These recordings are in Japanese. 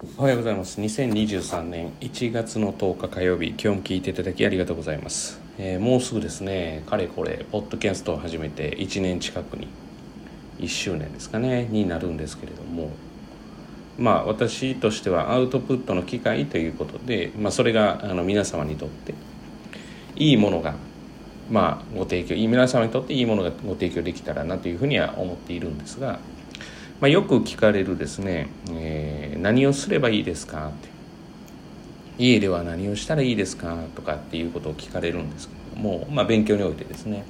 おはようございます。2023年1月の10日火曜日今日も聞いていただきありがとうございます、えー、もうすぐですねかれこれポッドキャストを始めて1年近くに1周年ですかねになるんですけれども。まあ私としてはアウトプットの機会ということで、まあ、それがあの皆様にとっていいものがまあご提供皆様にとっていいものがご提供できたらなというふうには思っているんですがまあ、よく聞かれるですね、えー、何をすればいいですか？って。家では何をしたらいいですか？とかっていうことを聞かれるんですけども、まあ、勉強においてですね。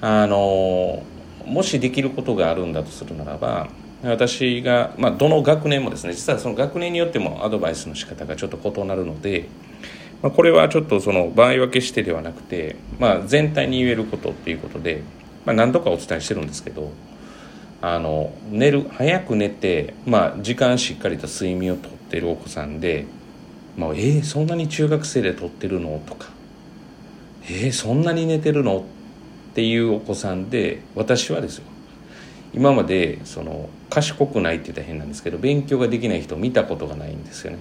あのもしできることがあるんだとするならば私が、まあ、どの学年もですね実はその学年によってもアドバイスの仕方がちょっと異なるので、まあ、これはちょっとその場合分けしてではなくて、まあ、全体に言えることっていうことで、まあ、何度かお伝えしてるんですけどあの寝る早く寝て、まあ、時間しっかりと睡眠をとってるお子さんで「まあ、えー、そんなに中学生でとってるの?」とか「えー、そんなに寝てるの?」っていうお子さんで私はですよ今までその賢くないって言ったら変なんですけど勉強ができない人を見たことがないんですよね。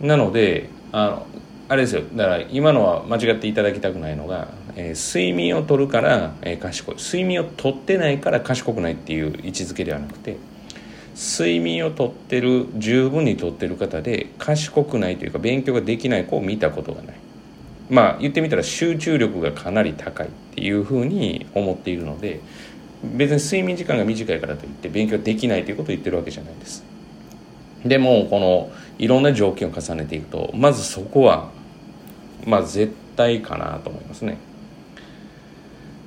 なのであのあれですよだから今のは間違っていただきたくないのが、えー、睡眠をとるから、えー、賢い。睡眠をとってないから賢くないっていう位置づけではなくて睡眠をとってる十分にとってる方で賢くないというか勉強ができない子を見たことがない。まあ言ってみたら集中力がかなり高いっていうふうに思っているので別に睡眠時間が短いからといって勉強できないということを言ってるわけじゃないです。でもこのいろんな条件を重ねていくとまずそこはまあ絶対かなと思いますね。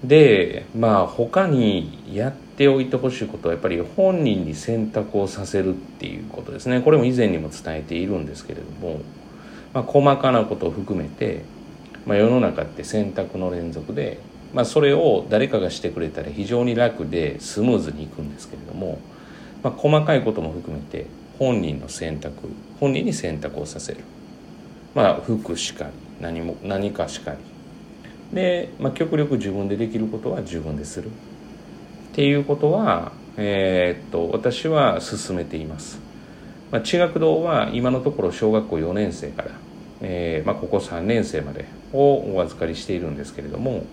でまあ他にやっておいてほしいことはやっぱり本人に選択をさせるっていうことですね。これも以前にも伝えているんですけれども、まあ、細かなことを含めて、まあ、世の中って選択の連続で、まあ、それを誰かがしてくれたら非常に楽でスムーズにいくんですけれども、まあ、細かいことも含めて本人の選択本人に選択をさせる。まあ服しかり何も何かしかり。で、まあ、極力自分でできることは自分でする。っていうことは、えー、っと私は進めています、まあ、地学堂は今のところ小学校4年生から、えーまあ、ここ3年生までをお預かりしているんですけれども、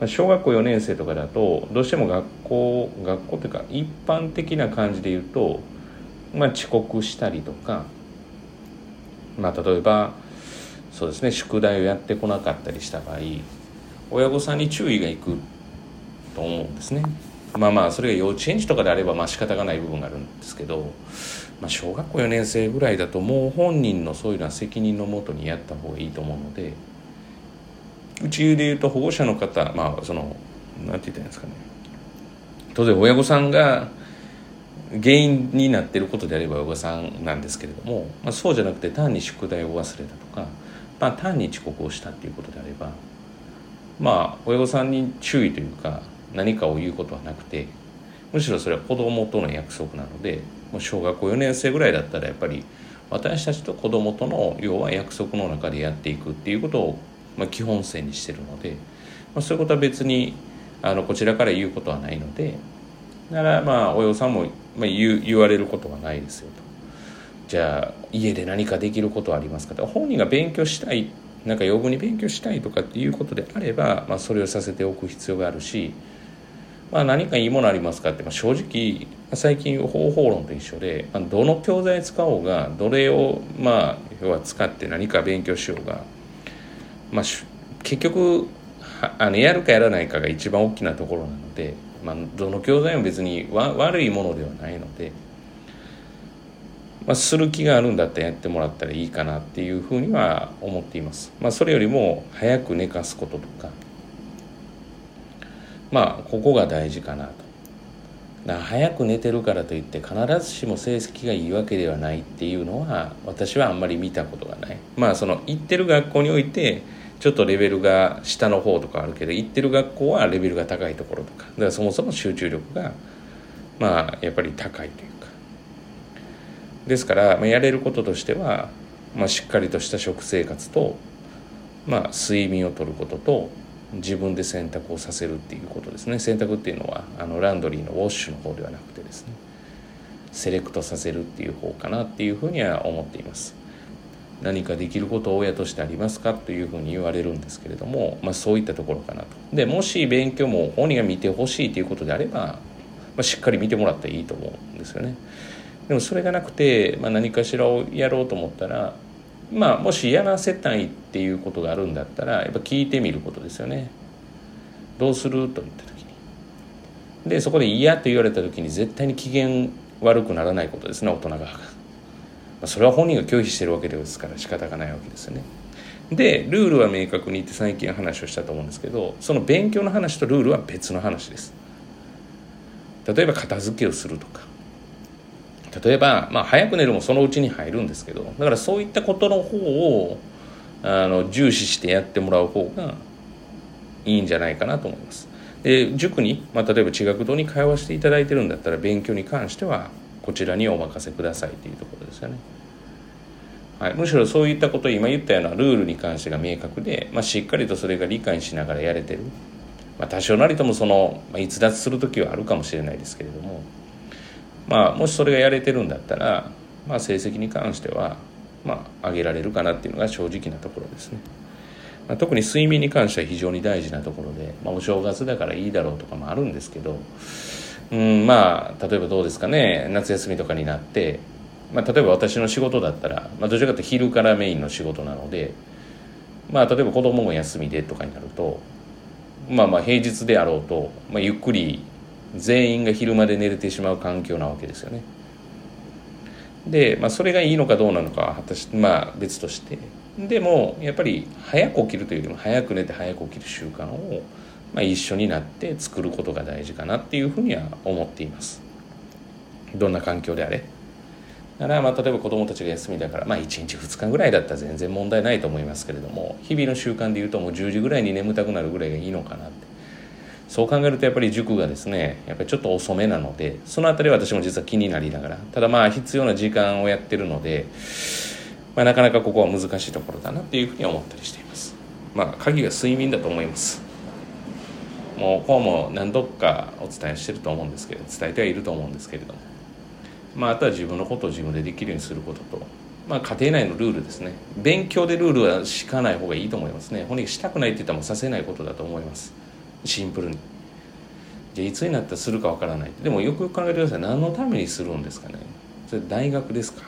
まあ、小学校4年生とかだとどうしても学校学校というか一般的な感じで言うと、まあ、遅刻したりとか、まあ、例えばそうですね宿題をやってこなかったりした場合親御さんに注意がいくと思うんですね。まあまあそれが幼稚園児とかであればまあ仕方がない部分があるんですけど、まあ、小学校4年生ぐらいだともう本人のそういうのは責任のもとにやった方がいいと思うのでうちで言うと保護者の方まあそのなんて言ったらいいんですかね。当然親御さんが原因になってることであれば親御さんなんですけれども、まあ、そうじゃなくて単に宿題を忘れたとかまあ、単に遅刻をしたっていうことであればまあ親御さんに注意というか何かを言うことはなくてむしろそれは子供との約束なのでもう小学校4年生ぐらいだったらやっぱり私たちと子供との要は約束の中でやっていくっていうことを、まあ、基本線にしてるので、まあ、そういうことは別にあのこちらから言うことはないのでだからまあ親御さんも、まあ、言言われることはないですよと。じゃあ家で何かできることはありますかと本人が勉強したいなんか余分に勉強したいとかっていうことであれば、まあ、それをさせておく必要があるし、まあ、何かいいものありますかって、まあ、正直最近方法論と一緒で、まあ、どの教材使おうがどれをまあ要は使って何か勉強しようが、まあ、結局あのやるかやらないかが一番大きなところなので、まあ、どの教材も別に悪いものではないので。まあ、する気があるんだったらやってもらったらいいかなっていうふうには思っています。まあ、それよりも早く寝かすこととかまあここが大事かなと。だ早く寝てるからといって必ずしも成績がいいわけではないっていうのは私はあんまり見たことがない。まあその行ってる学校においてちょっとレベルが下の方とかあるけど行ってる学校はレベルが高いところとかだからそもそも集中力がまあやっぱり高いというですから、まあ、やれることとしては、まあ、しっかりとした食生活と、まあ、睡眠をとることと自分で洗濯をさせるっていうことですね。洗濯っていうのはあのランドリーのウォッシュの方ではなくてですね。セレクトさせるっていう方かなっていうふうには思っています。何かできることを親としてありますかというふうに言われるんですけれども、まあ、そういったところかなと。でもし勉強も本人が見てほしいということであれば、まあ、しっかり見てもらったらいいと思うんですよね。でもそれがなくて、まあ、何かしらをやろうと思ったらまあもしやらせたいっていうことがあるんだったらやっぱ聞いてみることですよね。どうすると言った時に。でそこで嫌と言われた時に絶対に機嫌悪くならないことですね大人が、それは本人が拒否してるわけですから仕方がないわけですよね。でルールは明確にって最近話をしたと思うんですけどその勉強の話とルールは別の話です。例えば片付けをするとか。例えば、まあ、早く寝るもそのうちに入るんですけどだからそういったことの方をあの重視してやってもらう方がいいんじゃないかなと思います。で塾に、まあ、例えば地学堂に通わせていただいてるんだったら勉強に関してはこちらにお任せくださいっていうところですよね、はい、むしろそういったこと今言ったようなルールに関してが明確で、まあ、しっかりとそれが理解しながらやれてる、まあ、多少なりともその、まあ、逸脱する時はあるかもしれないですけれども。まあ、もしそれがやれてるんだったら、まあ、成績に関しては、まあ、上げられるかなっていうのが正直なところですね。まあ、特に睡眠に関しては非常に大事なところで、まあ、お正月だからいいだろうとかもあるんですけど、うん、まあ例えばどうですかね夏休みとかになって、まあ、例えば私の仕事だったら、まあ、どちらかというと昼からメインの仕事なので、まあ、例えば子供も休みでとかになるとまあまあ平日であろうと、まあ、ゆっくり全員が昼まで寝れてしまう環境なわけですよね。で、まあ、それがいいのかどうなのかは果たし、まあ、別としてでもやっぱり早く起きるというよりも早く寝て早く起きる習慣を、まあ、一緒になって作ることが大事かなっていうふうには思っています。どんな環境であれ。だからまあ例えば子どもたちが休みだから、まあ、1日2日ぐらいだったら全然問題ないと思いますけれども日々の習慣でいうともう10時ぐらいに眠たくなるぐらいがいいのかなってそう考えるとやっぱり塾がですねやっぱりちょっと遅めなのでその辺りは私も実は気になりながらただまあ必要な時間をやってるので、まあ、なかなかここは難しいところだなっていうふうに思ったりしています。まあ鍵が睡眠だと思います。もうこうも何度かお伝えしてると思うんですけど伝えてはいると思うんですけれども。まああとは自分のことを自分でできるようにすることと。まあ、家庭内のルールですね。勉強でルールは敷かない方がいいと思いますね。本人したくないって言ったらもうさせないことだと思います。シンプルに。じゃいつになったらするかわからない。でもよくよく考えてください。何のためにするんですかね。それ大学ですか。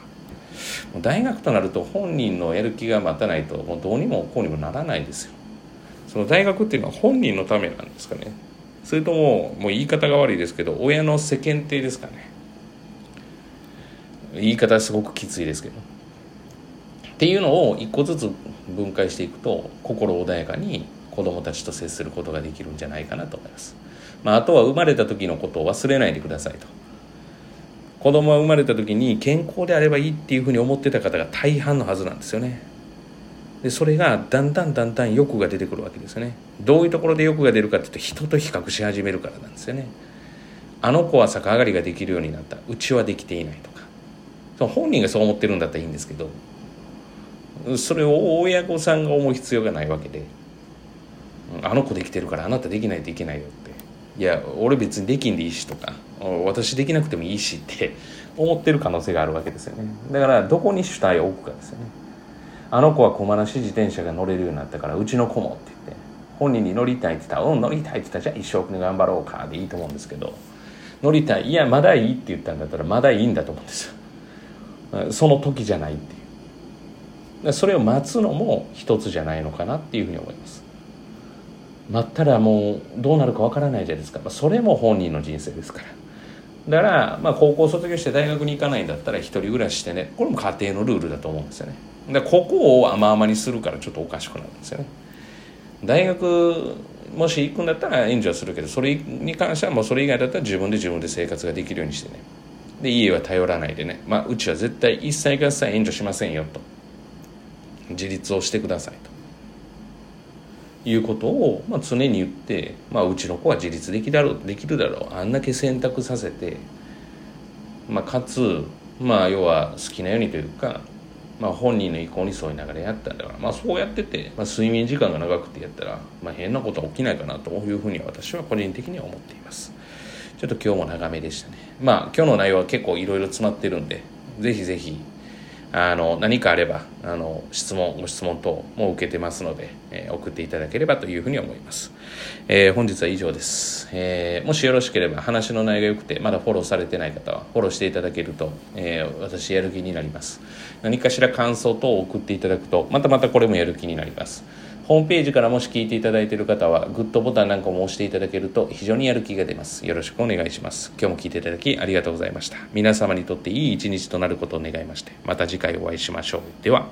大学となると本人のやる気が待たないともうどうにもこうにもならないですよ。その大学っていうのは本人のためなんですかね。それとももう言い方が悪いですけど親の世間体ですかね。言い方すごくきついですけど。っていうのを一個ずつ分解していくと心穏やかに子供たちと接することができるんじゃないかなと思います、まあ、あとは生まれた時のことを忘れないでくださいと。子供は生まれた時に健康であればいいっていうふうに思ってた方が大半のはずなんですよね。でそれがだんだんだんだん欲が出てくるわけですよね。どういうところで欲が出るかっていうと人と比較し始めるからなんですよね。あの子は逆上がりができるようになった。うちはできていないとか。その本人がそう思ってるんだったらいいんですけどそれを親御さんが思う必要がないわけで。あの子できてるからあなたできないといけないよって。いや俺別にできんでいいしとか私できなくてもいいしって 思ってる可能性があるわけですよね。だからどこに主体を置くかですよね。あの子は駒なし自転車が乗れるようになったからうちの子もって言って本人に乗りたいって言ったら「うん乗りたい」って言ったら「じゃあ一生懸命頑張ろうか」でいいと思うんですけど乗りたいいやまだいいって言ったんだったらまだいいんだと思うんです。よその時じゃないっていう。それを待つのも一つじゃないのかなっていうふうに思います。待ったらもうどうなるかわからないじゃないですか、まあ、それも本人の人生ですから。だから、まあ、高校卒業して大学に行かないんだったら一人暮らししてね。これも家庭のルールだと思うんですよね。でここを甘々にするからちょっとおかしくなるんですよね。大学もし行くんだったら援助はするけどそれに関してはもうそれ以外だったら自分で自分で生活ができるようにしてね。で家は頼らないでね、まあ、うちは絶対一切合切援助しませんよと。自立をしてくださいと。いうことを、まあ、常に言って、まあ、うちの子は自立できだろうできるだろうあんだけ選択させて、まあ、かつ、まあ、要は好きなようにというか、まあ、本人の意向に沿いながらやったんだから、まあ、そうやってて、まあ、睡眠時間が長くてやったら、まあ、変なことは起きないかなというふうに私は個人的には思っています。ちょっと今日も長めでしたねまあ今日の内容は結構いろいろ詰まってるんでぜひぜひあの何かあればあの質問ご質問等も受けてますので、えー、送っていただければというふうに思います、えー、本日は以上です、えー、もしよろしければ話の内容が良くてまだフォローされてない方はフォローしていただけると、え私やる気になります。何かしら感想等を送っていただくとまたまたこれもやる気になります。ホームページからもし聞いていただいている方はグッドボタンなんかも押していただけると非常にやる気が出ます。よろしくお願いします。今日も聞いていただきありがとうございました。皆様にとっていい一日となることを願いましてまた次回お会いしましょう。では。